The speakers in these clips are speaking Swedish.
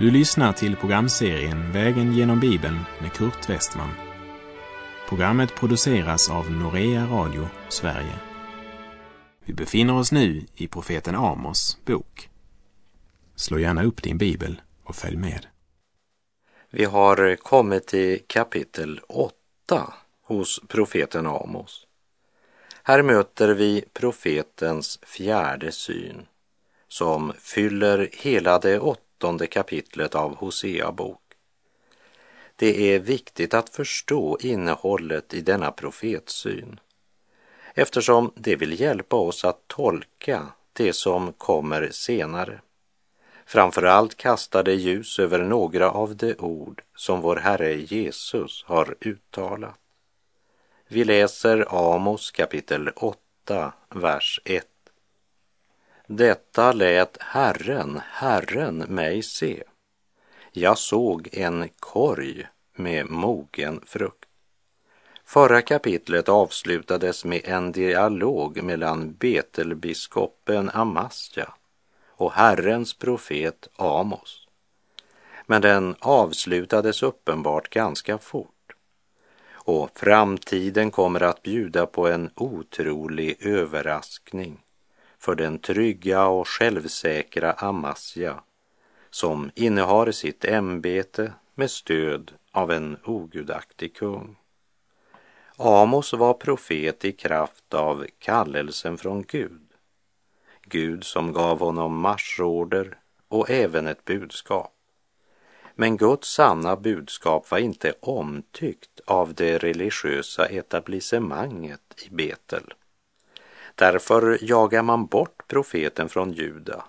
Du lyssnar till programserien Vägen genom Bibeln med Kurt Westman. Programmet produceras av Norea Radio Sverige. Vi befinner oss nu i profeten Amos bok. Slå gärna upp din bibel och följ med. Vi har kommit till kapitel 8 hos profeten Amos. Här möter vi profetens fjärde syn som fyller hela det åttonde kapitlet av Hosea bok. Det är viktigt att förstå innehållet i denna profetsyn eftersom det vill hjälpa oss att tolka det som kommer senare. Framförallt kastar det ljus över några av de ord som vår Herre Jesus har uttalat. Vi läser Amos kapitel 8, vers 1. Detta lät Herren, Herren mig se. Jag såg en korg med mogen frukt. Förra kapitlet avslutades med en dialog mellan Betelbiskopen Amasja och Herrens profet Amos. Men den avslutades uppenbart ganska fort och framtiden kommer att bjuda på en otrolig överraskning för den trygga och självsäkra Amasja som innehar sitt ämbete med stöd av en ogudaktig kung. Amos var profet i kraft av kallelsen från Gud. Gud som gav honom marschorder och även ett budskap. Men Guds sanna budskap var inte omtyckt av det religiösa etablissemanget i Betel. Därför jagar man bort profeten från Juda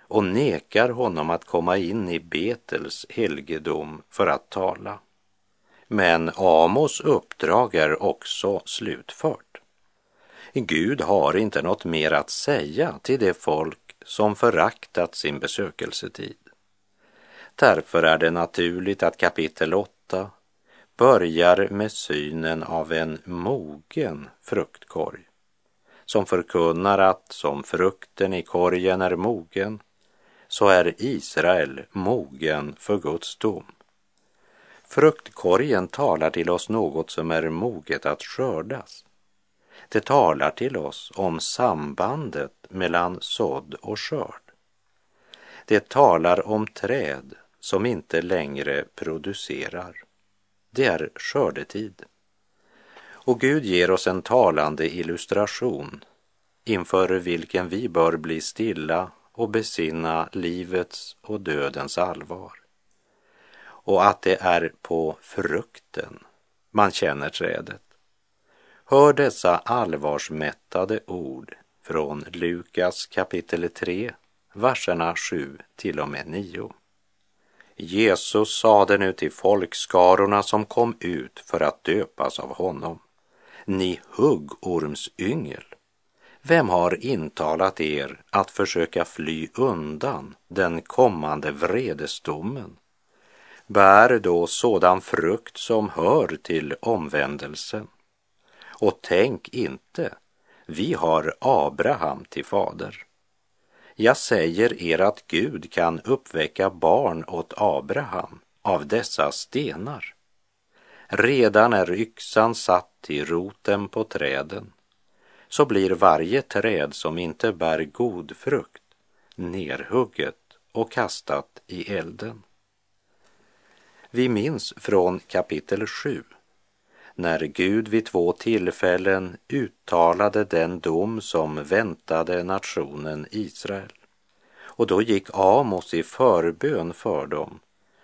och nekar honom att komma in i Betels helgedom för att tala. Men Amos uppdrag är också slutfört. Gud har inte något mer att säga till det folk som föraktat sin besökelsetid. Därför är det naturligt att kapitel 8 börjar med synen av en mogen fruktkorg som förkunnar att som frukten i korgen är mogen så är Israel mogen för Guds dom. Fruktkorgen talar till oss något som är moget att skördas. Det talar till oss om sambandet mellan sådd och skörd. Det talar om träd som inte längre producerar. Det är skördetid. Och Gud ger oss en talande illustration inför vilken vi bör bli stilla och besinna livets och dödens allvar. Och att det är på frukten man känner trädet. Hör dessa allvarsmättade ord från Lukas kapitel 3, verserna 7 till och med 9. Jesus sade nu till folkskarorna som kom ut för att döpas av honom. Ni huggormsyngel, vem har intalat er att försöka fly undan den kommande vredesdomen? Bär då sådan frukt som hör till omvändelsen. Och tänk inte, vi har Abraham till fader. Jag säger er att Gud kan uppväcka barn åt Abraham av dessa stenar. Redan är yxan satt i roten på träden, så blir varje träd som inte bär god frukt nerhugget och kastat i elden. Vi minns från kapitel 7 när Gud vid två tillfällen uttalade den dom som väntade nationen Israel. Och då gick Amos i förbön för dem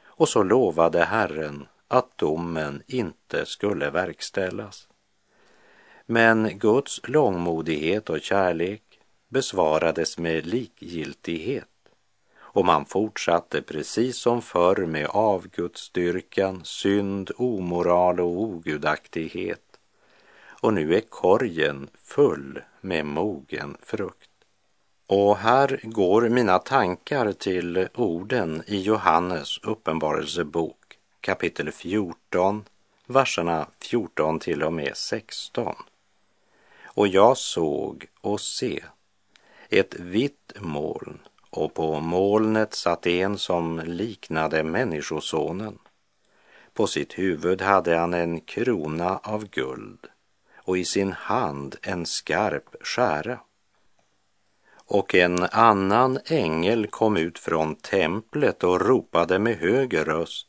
och så lovade Herren att domen inte skulle verkställas. Men Guds långmodighet och kärlek besvarades med likgiltighet och man fortsatte precis som förr med avgudsdyrkan, synd, omoral och ogudaktighet. Och nu är korgen full med mogen frukt. Och här går mina tankar till orden i Johannes uppenbarelsebok kapitel 14, verserna 14 till och med 16. Och jag såg och se ett vitt moln och på molnet satt en som liknade Människosonen. På sitt huvud hade han en krona av guld och i sin hand en skarp skära. Och en annan ängel kom ut från templet och ropade med hög röst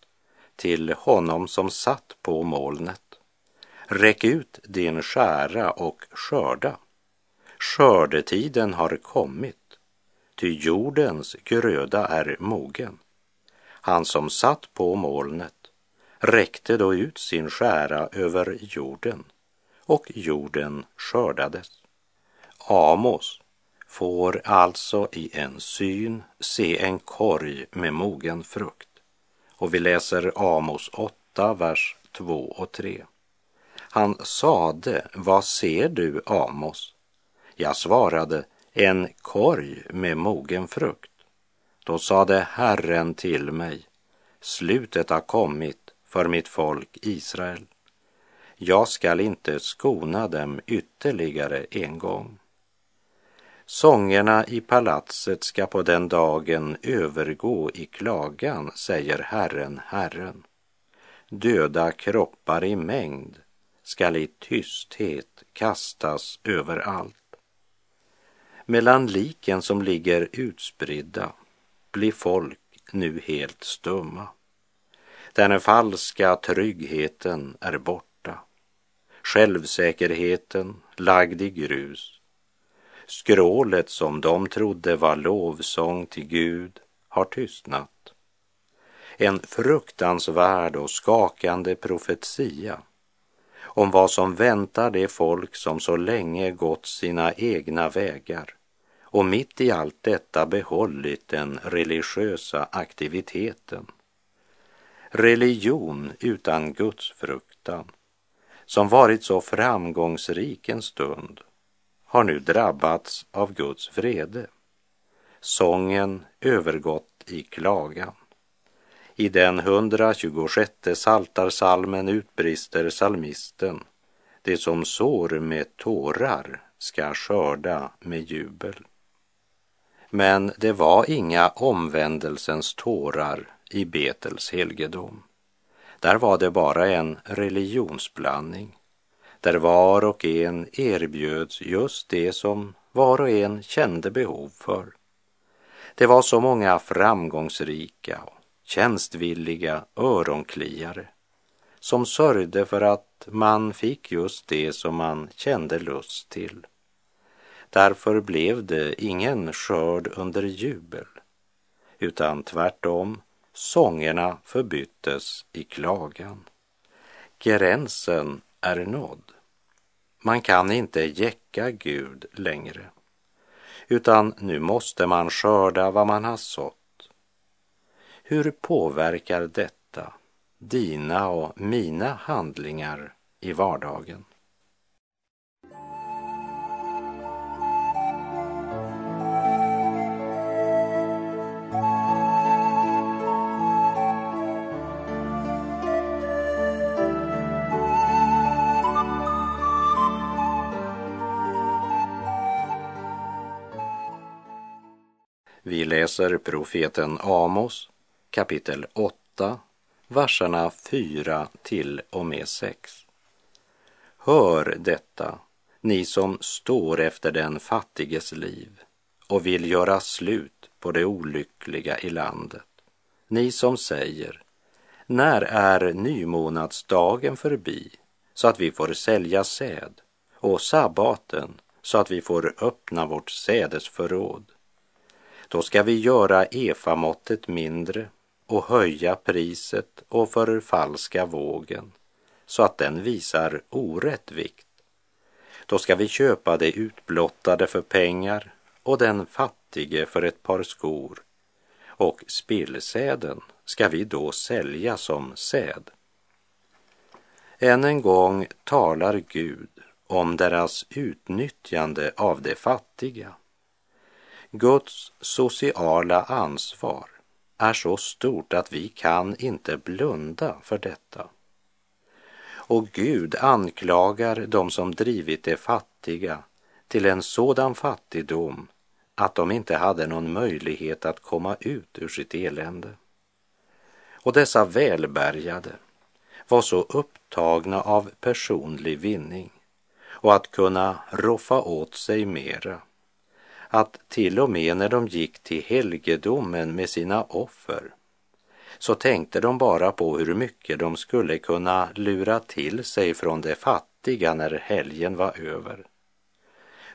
till honom som satt på molnet. Räck ut din skära och skörda. Skördetiden har kommit, ty jordens gröda är mogen. Han som satt på molnet räckte då ut sin skära över jorden och jorden skördades. Amos får alltså i en syn se en korg med mogen frukt. Och vi läser Amos 8, vers 2 och 3. Han sade, vad ser du, Amos? Jag svarade, en korg med mogen frukt. Då sade Herren till mig, slutet har kommit för mitt folk Israel. Jag skall inte skona dem ytterligare en gång. Sångerna i palatset ska på den dagen övergå i klagan, säger Herren, Herren. Döda kroppar i mängd skall i tysthet kastas överallt. Mellan liken som ligger utspridda blir folk nu helt stumma. Den falska tryggheten är borta. Självsäkerheten lagd i grus Skrålet som de trodde var lovsång till Gud har tystnat. En fruktansvärd och skakande profetia om vad som väntar det folk som så länge gått sina egna vägar och mitt i allt detta behållit den religiösa aktiviteten. Religion utan gudsfruktan som varit så framgångsrik en stund har nu drabbats av Guds vrede. Sången övergått i klagan. I den 126 saltarsalmen utbrister salmisten det som sår med tårar ska skörda med jubel. Men det var inga omvändelsens tårar i Betels helgedom. Där var det bara en religionsblandning där var och en erbjöds just det som var och en kände behov för. Det var så många framgångsrika och tjänstvilliga öronkliare som sörjde för att man fick just det som man kände lust till. Därför blev det ingen skörd under jubel, utan tvärtom, sångerna förbyttes i klagan. Gränsen är nådd. Man kan inte jäcka Gud längre, utan nu måste man skörda vad man har sått. Hur påverkar detta dina och mina handlingar i vardagen? Vi läser profeten Amos kapitel 8, verserna 4 till och med 6. Hör detta, ni som står efter den fattiges liv och vill göra slut på det olyckliga i landet. Ni som säger, när är nymånadsdagen förbi så att vi får sälja säd och sabbaten så att vi får öppna vårt sädesförråd då ska vi göra efamåttet mindre och höja priset och förfalska vågen så att den visar orätt vikt. Då ska vi köpa det utblottade för pengar och den fattige för ett par skor och spillsäden ska vi då sälja som säd. Än en gång talar Gud om deras utnyttjande av de fattiga Guds sociala ansvar är så stort att vi kan inte blunda för detta. Och Gud anklagar dem som drivit de fattiga till en sådan fattigdom att de inte hade någon möjlighet att komma ut ur sitt elände. Och dessa välbärgade var så upptagna av personlig vinning och att kunna roffa åt sig mera att till och med när de gick till helgedomen med sina offer så tänkte de bara på hur mycket de skulle kunna lura till sig från de fattiga när helgen var över.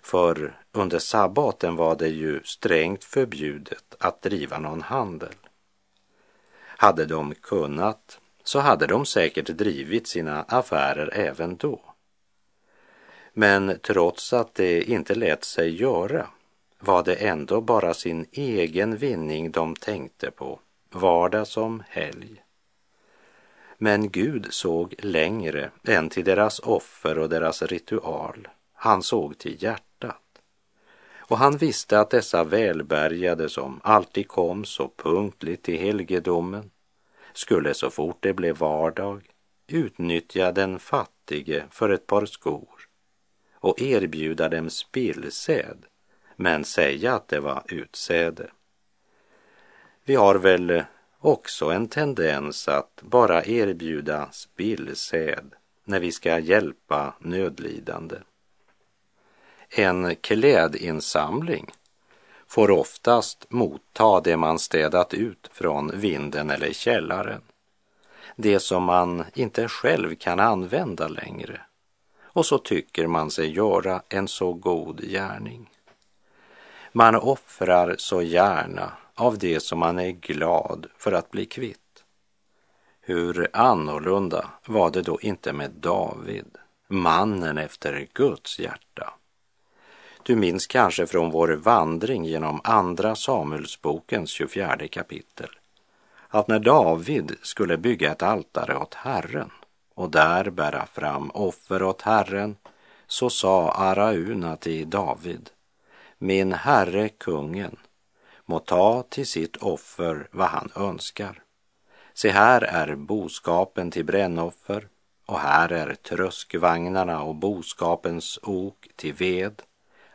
För under sabbaten var det ju strängt förbjudet att driva någon handel. Hade de kunnat så hade de säkert drivit sina affärer även då. Men trots att det inte lät sig göra var det ändå bara sin egen vinning de tänkte på, vardag som helg. Men Gud såg längre än till deras offer och deras ritual. Han såg till hjärtat. Och han visste att dessa välbärgade som alltid kom så punktligt till helgedomen skulle så fort det blev vardag utnyttja den fattige för ett par skor och erbjuda dem spillsäd men säga att det var utsäde. Vi har väl också en tendens att bara erbjuda spillsäd när vi ska hjälpa nödlidande. En klädinsamling får oftast motta det man städat ut från vinden eller källaren. Det som man inte själv kan använda längre. Och så tycker man sig göra en så god gärning. Man offrar så gärna av det som man är glad för att bli kvitt. Hur annorlunda var det då inte med David, mannen efter Guds hjärta? Du minns kanske från vår vandring genom Andra Samuelsbokens 24 kapitel att när David skulle bygga ett altare åt Herren och där bära fram offer åt Herren så sa Arauna till David min herre kungen må ta till sitt offer vad han önskar. Se, här är boskapen till brännoffer och här är tröskvagnarna och boskapens ok till ved.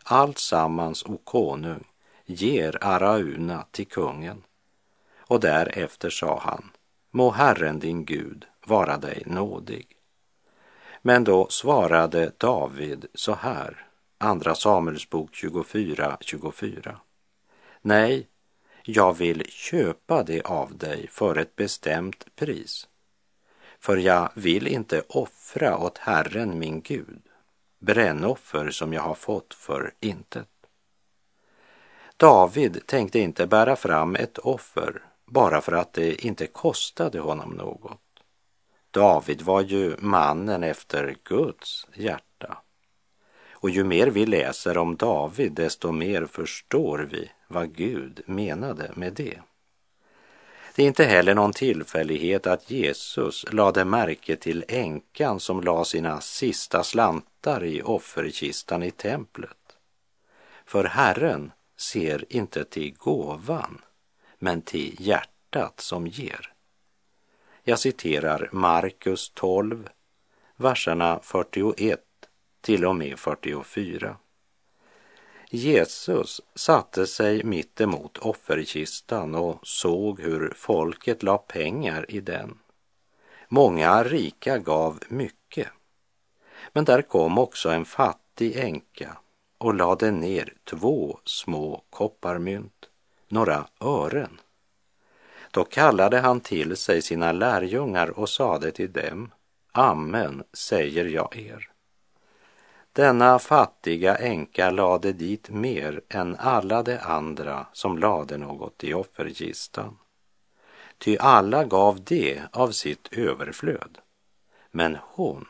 Allt sammans, o konung, ger Arauna till kungen. Och därefter sa han, må Herren din Gud vara dig nådig. Men då svarade David så här, Andra Samuelsbok 24, 24. Nej, jag vill köpa det av dig för ett bestämt pris. För jag vill inte offra åt Herren min Gud brännoffer som jag har fått för intet. David tänkte inte bära fram ett offer bara för att det inte kostade honom något. David var ju mannen efter Guds hjärta. Och ju mer vi läser om David, desto mer förstår vi vad Gud menade med det. Det är inte heller någon tillfällighet att Jesus lade märke till änkan som la sina sista slantar i offerkistan i templet. För Herren ser inte till gåvan, men till hjärtat som ger. Jag citerar Markus 12, verserna 41 till och med 44. Jesus satte sig mitt emot offerkistan och såg hur folket la pengar i den. Många rika gav mycket. Men där kom också en fattig änka och lade ner två små kopparmynt, några ören. Då kallade han till sig sina lärjungar och sade till dem, Amen säger jag er. Denna fattiga änka lade dit mer än alla de andra som lade något i offerkistan. Ty alla gav det av sitt överflöd. Men hon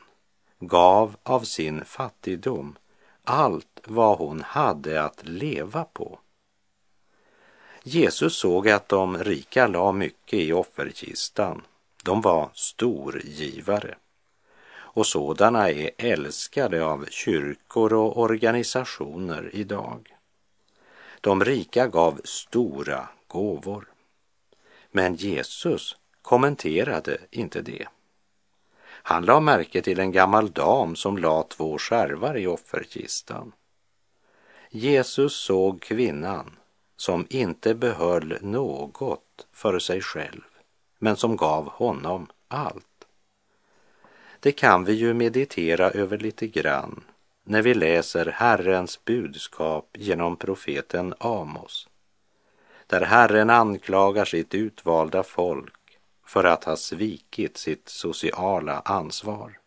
gav av sin fattigdom allt vad hon hade att leva på. Jesus såg att de rika la mycket i offerkistan. De var storgivare och sådana är älskade av kyrkor och organisationer idag. De rika gav stora gåvor. Men Jesus kommenterade inte det. Han lade märke till en gammal dam som la två skärvar i offerkistan. Jesus såg kvinnan som inte behöll något för sig själv, men som gav honom allt. Det kan vi ju meditera över lite grann när vi läser Herrens budskap genom profeten Amos, där Herren anklagar sitt utvalda folk för att ha svikit sitt sociala ansvar.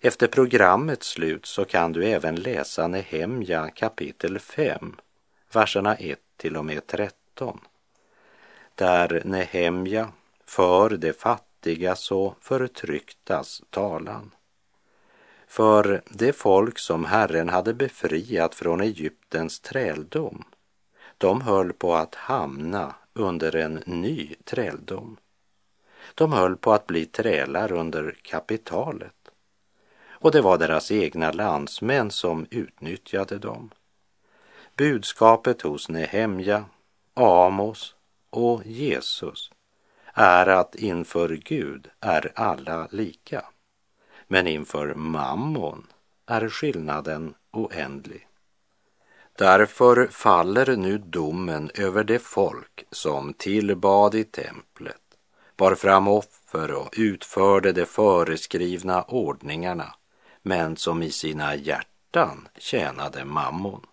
Efter programmets slut så kan du även läsa Nehemja kapitel 5, verserna 1 till och med 13. Där Nehemja för de fattigas och förtrycktas talan. För det folk som Herren hade befriat från Egyptens träldom, de höll på att hamna under en ny träldom. De höll på att bli trälar under kapitalet och det var deras egna landsmän som utnyttjade dem. Budskapet hos Nehemja, Amos och Jesus är att inför Gud är alla lika. Men inför mammon är skillnaden oändlig. Därför faller nu domen över det folk som tillbad i templet, bar fram offer och utförde de föreskrivna ordningarna men som i sina hjärtan tjänade mammon.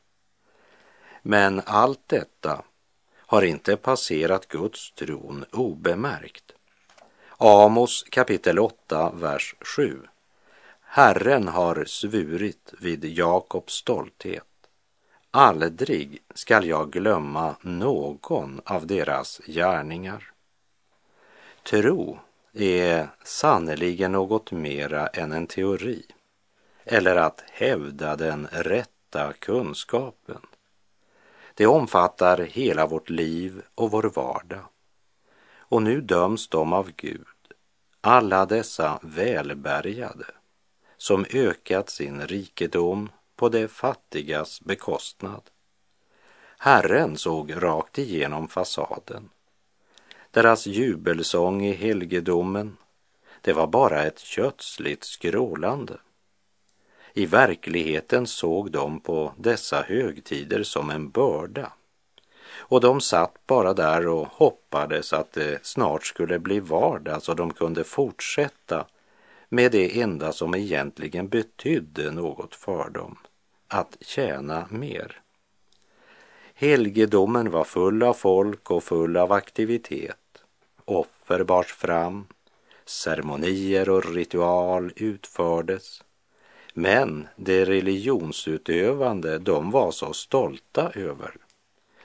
Men allt detta har inte passerat Guds tron obemärkt. Amos kapitel 8, vers 7. Herren har svurit vid Jakobs stolthet. Aldrig skall jag glömma någon av deras gärningar. Tro är sannerligen något mera än en teori eller att hävda den rätta kunskapen. Det omfattar hela vårt liv och vår vardag. Och nu döms de av Gud, alla dessa välbärgade, som ökat sin rikedom på de fattigas bekostnad. Herren såg rakt igenom fasaden. Deras jubelsång i helgedomen, det var bara ett kötsligt skrålande. I verkligheten såg de på dessa högtider som en börda. Och de satt bara där och hoppades att det snart skulle bli vardag så de kunde fortsätta med det enda som egentligen betydde något för dem, att tjäna mer. Helgedomen var full av folk och full av aktivitet. Offer bars fram, ceremonier och ritual utfördes men det religionsutövande de var så stolta över,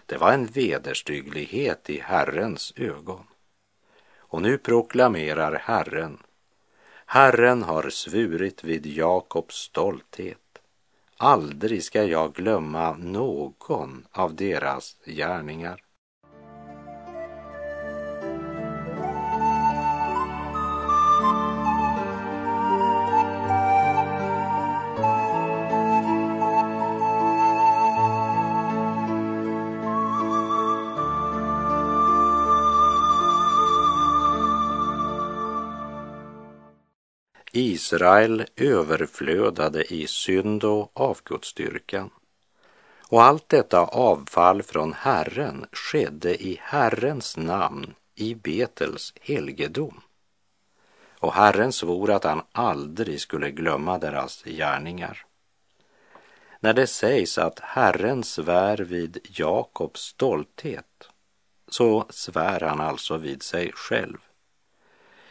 det var en vederstygglighet i Herrens ögon. Och nu proklamerar Herren, Herren har svurit vid Jakobs stolthet. Aldrig ska jag glömma någon av deras gärningar. Israel överflödade i synd och avgudsdyrkan. Och allt detta avfall från Herren skedde i Herrens namn i Betels helgedom. Och Herren svor att han aldrig skulle glömma deras gärningar. När det sägs att Herren svär vid Jakobs stolthet så svär han alltså vid sig själv.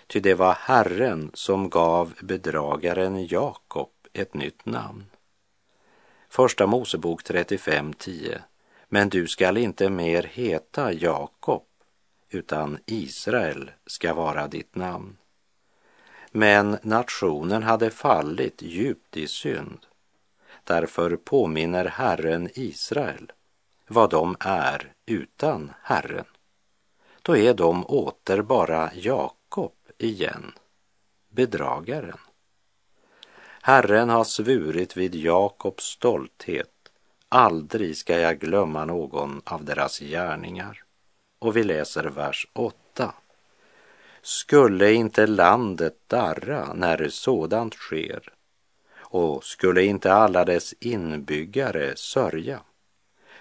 Ty det var Herren som gav bedragaren Jakob ett nytt namn. Första Mosebok 35.10. Men du skall inte mer heta Jakob, utan Israel ska vara ditt namn. Men nationen hade fallit djupt i synd. Därför påminner Herren Israel vad de är utan Herren. Då är de åter bara Jakob igen, bedragaren. Herren har svurit vid Jakobs stolthet, aldrig ska jag glömma någon av deras gärningar. Och vi läser vers 8. Skulle inte landet darra när sådant sker Och skulle inte alla dess inbyggare sörja?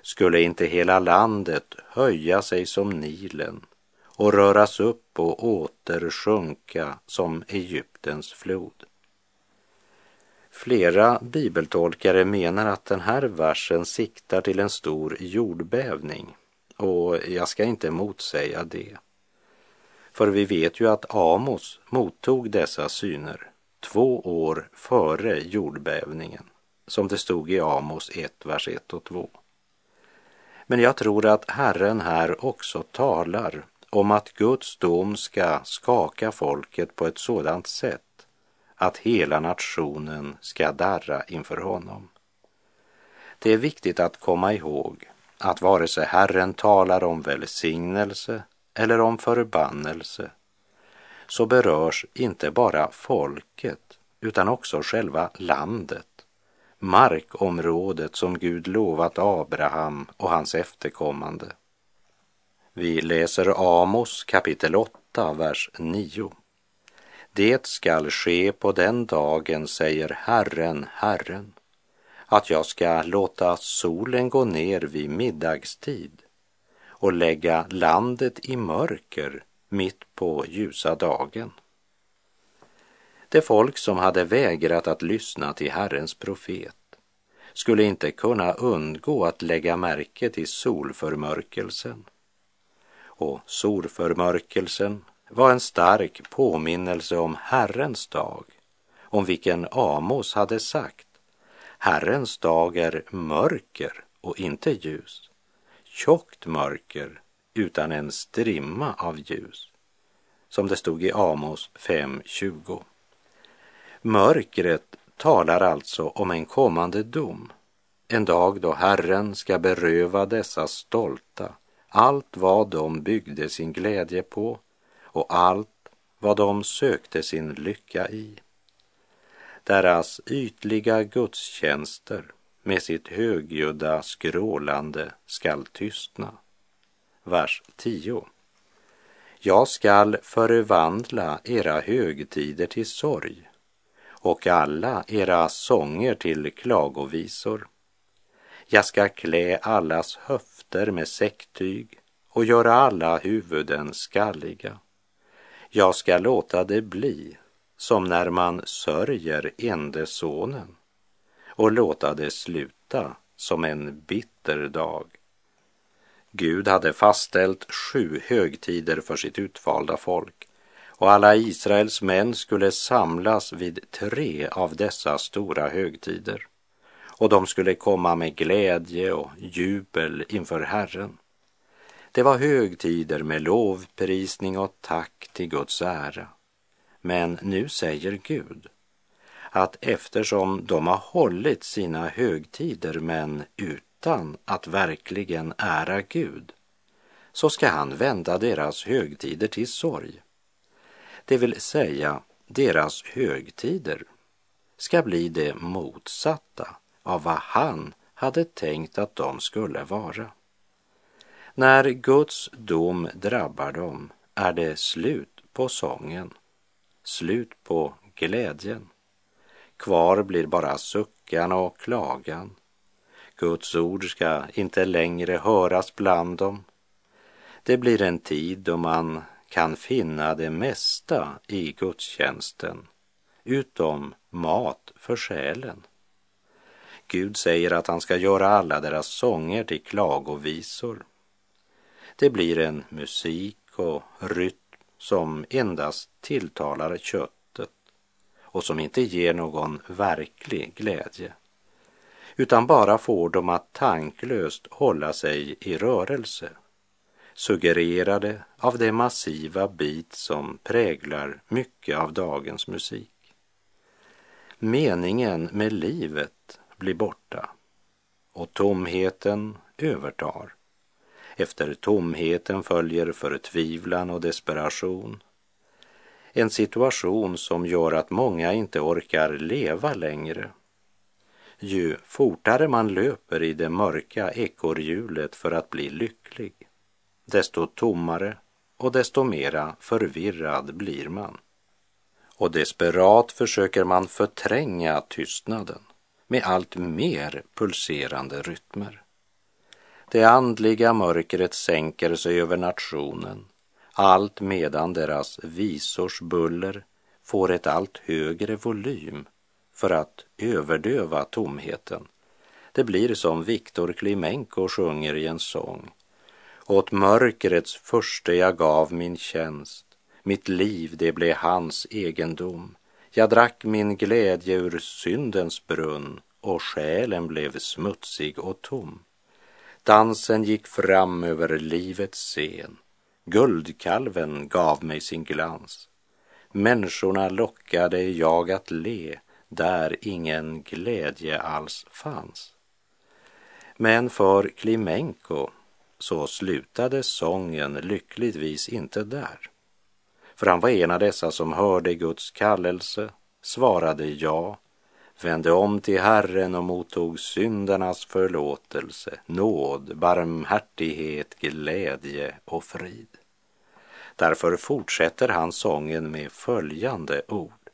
Skulle inte hela landet höja sig som Nilen och röras upp och åter sjunka som Egyptens flod? Flera bibeltolkare menar att den här versen siktar till en stor jordbävning och jag ska inte motsäga det. För vi vet ju att Amos mottog dessa syner två år före jordbävningen, som det stod i Amos 1, vers 1 och 2. Men jag tror att Herren här också talar om att Guds dom ska skaka folket på ett sådant sätt att hela nationen ska darra inför honom. Det är viktigt att komma ihåg att vare sig Herren talar om välsignelse eller om förbannelse så berörs inte bara folket utan också själva landet, markområdet som Gud lovat Abraham och hans efterkommande. Vi läser Amos kapitel 8, vers 9. Det skall ske på den dagen, säger Herren, Herren, att jag ska låta solen gå ner vid middagstid och lägga landet i mörker mitt på ljusa dagen. Det folk som hade vägrat att lyssna till Herrens profet skulle inte kunna undgå att lägga märke till solförmörkelsen. Och solförmörkelsen var en stark påminnelse om Herrens dag, om vilken Amos hade sagt Herrens dag är mörker och inte ljus, tjockt mörker utan en strimma av ljus, som det stod i Amos 5.20. Mörkret talar alltså om en kommande dom, en dag då Herren ska beröva dessa stolta allt vad de byggde sin glädje på och allt vad de sökte sin lycka i. Deras ytliga gudstjänster med sitt högljudda skrålande skall tystna. Vers 10. Jag skall förvandla era högtider till sorg och alla era sånger till klagovisor. Jag ska klä allas höfter med säcktyg och göra alla huvuden skalliga. Jag ska låta det bli som när man sörjer ende sonen och låta det sluta som en bitter dag. Gud hade fastställt sju högtider för sitt utvalda folk och alla Israels män skulle samlas vid tre av dessa stora högtider och de skulle komma med glädje och jubel inför Herren. Det var högtider med lovprisning och tack till Guds ära. Men nu säger Gud att eftersom de har hållit sina högtider men utan att verkligen ära Gud så ska han vända deras högtider till sorg. Det vill säga, deras högtider ska bli det motsatta av vad han hade tänkt att de skulle vara. När Guds dom drabbar dem är det slut på sången, slut på glädjen. Kvar blir bara suckan och klagan. Guds ord ska inte längre höras bland dem. Det blir en tid då man kan finna det mesta i gudstjänsten, utom mat för själen. Gud säger att han ska göra alla deras sånger till klagovisor. Det blir en musik och rytm som endast tilltalar köttet och som inte ger någon verklig glädje utan bara får dem att tanklöst hålla sig i rörelse suggererade av det massiva bit som präglar mycket av dagens musik. Meningen med livet blir borta och tomheten övertar. Efter tomheten följer förtvivlan och desperation. En situation som gör att många inte orkar leva längre. Ju fortare man löper i det mörka ekorrhjulet för att bli lycklig, desto tommare och desto mera förvirrad blir man. och desperat försöker man förtränga tystnaden med allt mer pulserande rytmer. Det andliga mörkret sänker sig över nationen, allt medan deras visors buller får ett allt högre volym för att överdöva tomheten. Det blir som Viktor Klimenko sjunger i en sång. Åt mörkrets första jag gav min tjänst, mitt liv det blev hans egendom. Jag drack min glädje ur syndens brunn och själen blev smutsig och tom. Dansen gick fram över livets scen. Guldkalven gav mig sin glans. Människorna lockade jag att le där ingen glädje alls fanns. Men för Klimenko så slutade sången lyckligtvis inte där. För han var en av dessa som hörde Guds kallelse, svarade ja, vände om till Herren och mottog syndernas förlåtelse, nåd, barmhärtighet, glädje och frid. Därför fortsätter han sången med följande ord.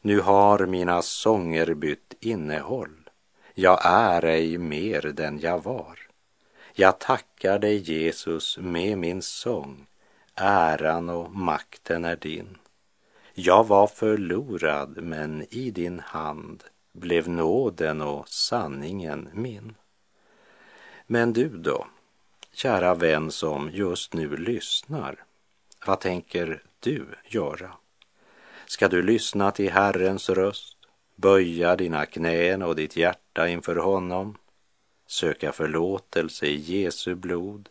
Nu har mina sånger bytt innehåll. Jag är ej mer den jag var. Jag tackar dig Jesus med min sång. Äran och makten är din. Jag var förlorad, men i din hand blev nåden och sanningen min. Men du då, kära vän som just nu lyssnar, vad tänker du göra? Ska du lyssna till Herrens röst, böja dina knän och ditt hjärta inför honom, söka förlåtelse i Jesu blod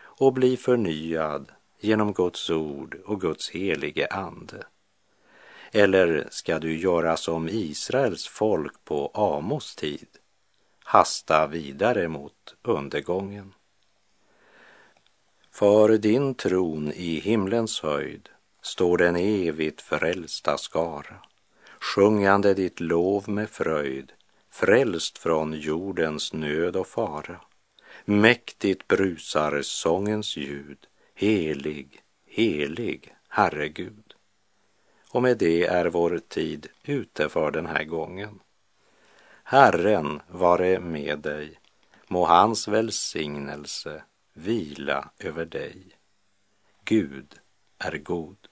och bli förnyad genom Guds ord och Guds helige ande? Eller ska du göra som Israels folk på Amos tid, hasta vidare mot undergången? För din tron i himlens höjd står den evigt frälsta skara, sjungande ditt lov med fröjd, frälst från jordens nöd och fara. Mäktigt brusar sångens ljud, helig, helig, Herre Gud. Och med det är vår tid ute för den här gången. Herren vare med dig, må hans välsignelse vila över dig. Gud är god.